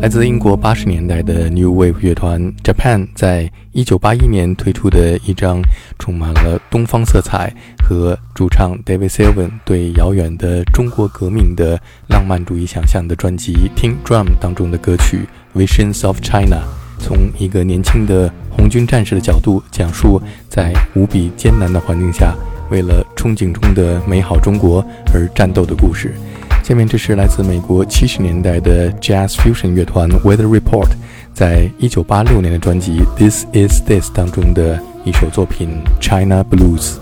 来自英国八十年代的 New Wave 乐团 Japan，在一九八一年推出的一张充满了东方色彩和主唱 David Sylvian 对遥远的中国革命的浪漫主义想象的专辑《听 Drum》当中的歌曲《Visions of China》，从一个年轻的红军战士的角度讲述在无比艰难的环境下，为了憧憬中的美好中国而战斗的故事。下面这是来自美国七十年代的 Jazz Fusion 乐团 Weather Report 在一九八六年的专辑《This Is This》当中的一首作品《China Blues》。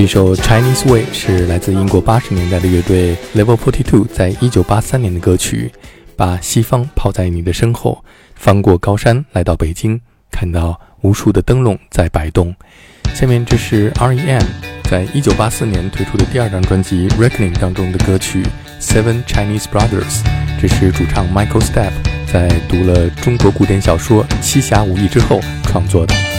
这首《Chinese Way》是来自英国八十年代的乐队 Level Forty Two 在一九八三年的歌曲。把西方抛在你的身后，翻过高山来到北京，看到无数的灯笼在摆动。下面这是 R.E.M. 在一九八四年推出的第二张专辑《Reckoning》当中的歌曲《Seven Chinese Brothers》，这是主唱 Michael Stepp 在读了中国古典小说《七侠五义》之后创作的。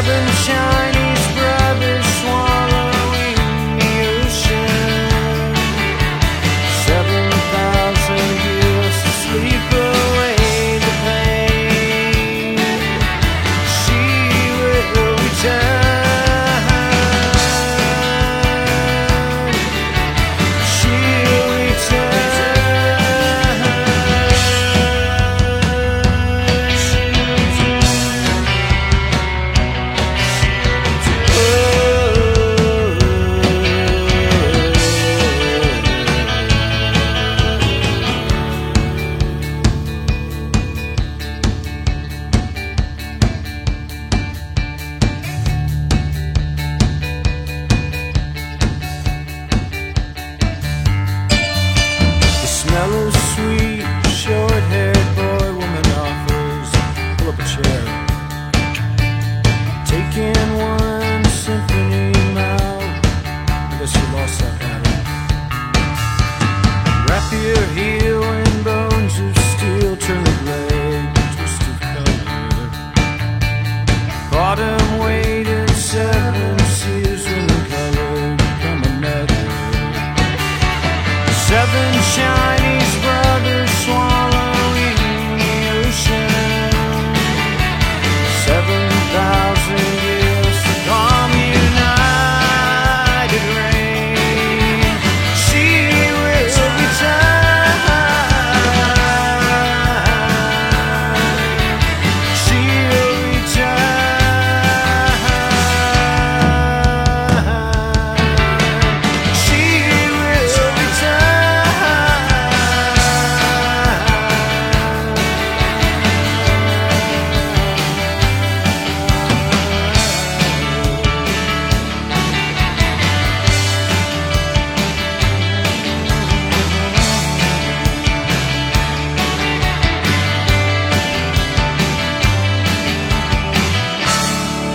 heaven shine.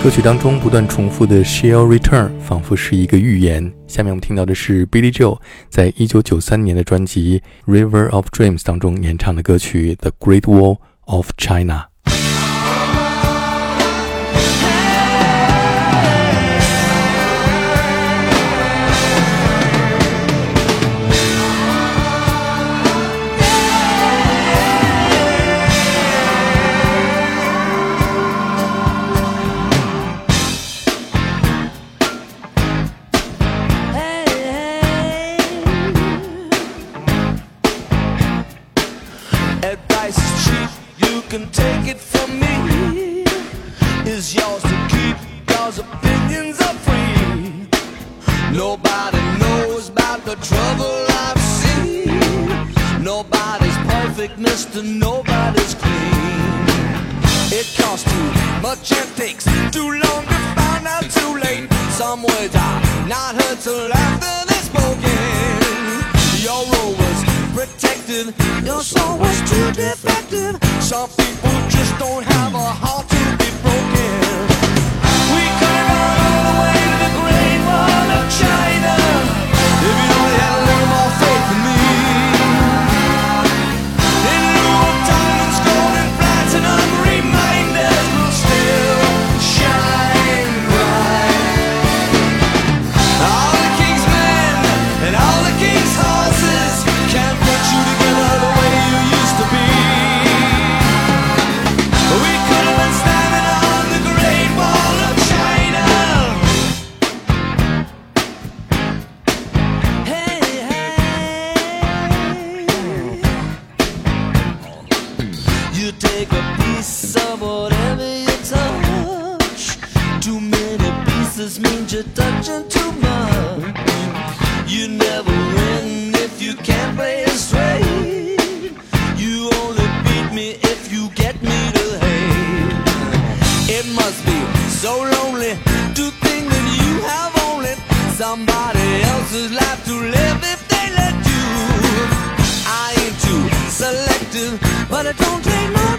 歌曲当中不断重复的 "She'll return" 仿佛是一个预言。下面我们听到的是 Billy Joel 在一九九三年的专辑《River of Dreams》当中演唱的歌曲《The Great Wall of China》。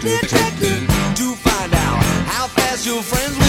to find out how fast your friends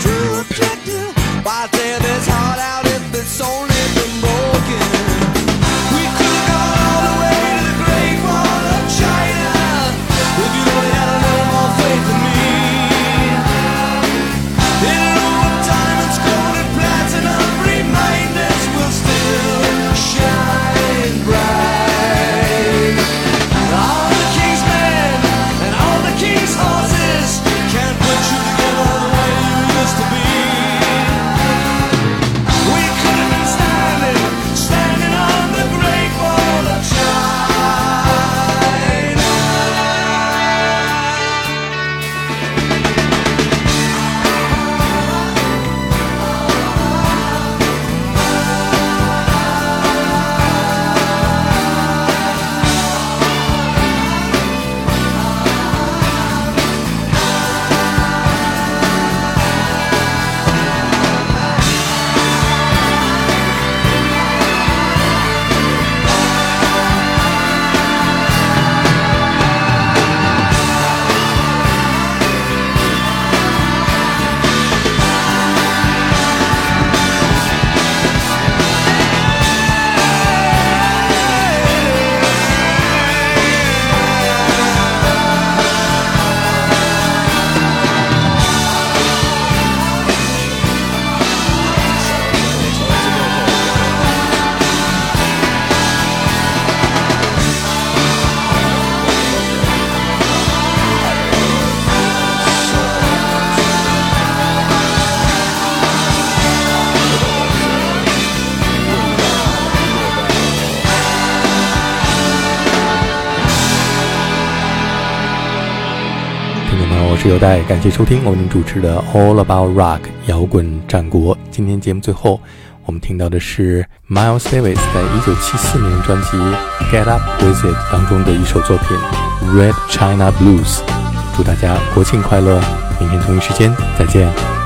true. Why then it's hard out if it's only 是尤代，感谢收听我为您主持的 All About Rock 摇滚战国。今天节目最后，我们听到的是 Miles Davis 在一九七四年专辑《Get Up With It》当中的一首作品《Red China Blues》。祝大家国庆快乐！明天同一时间再见。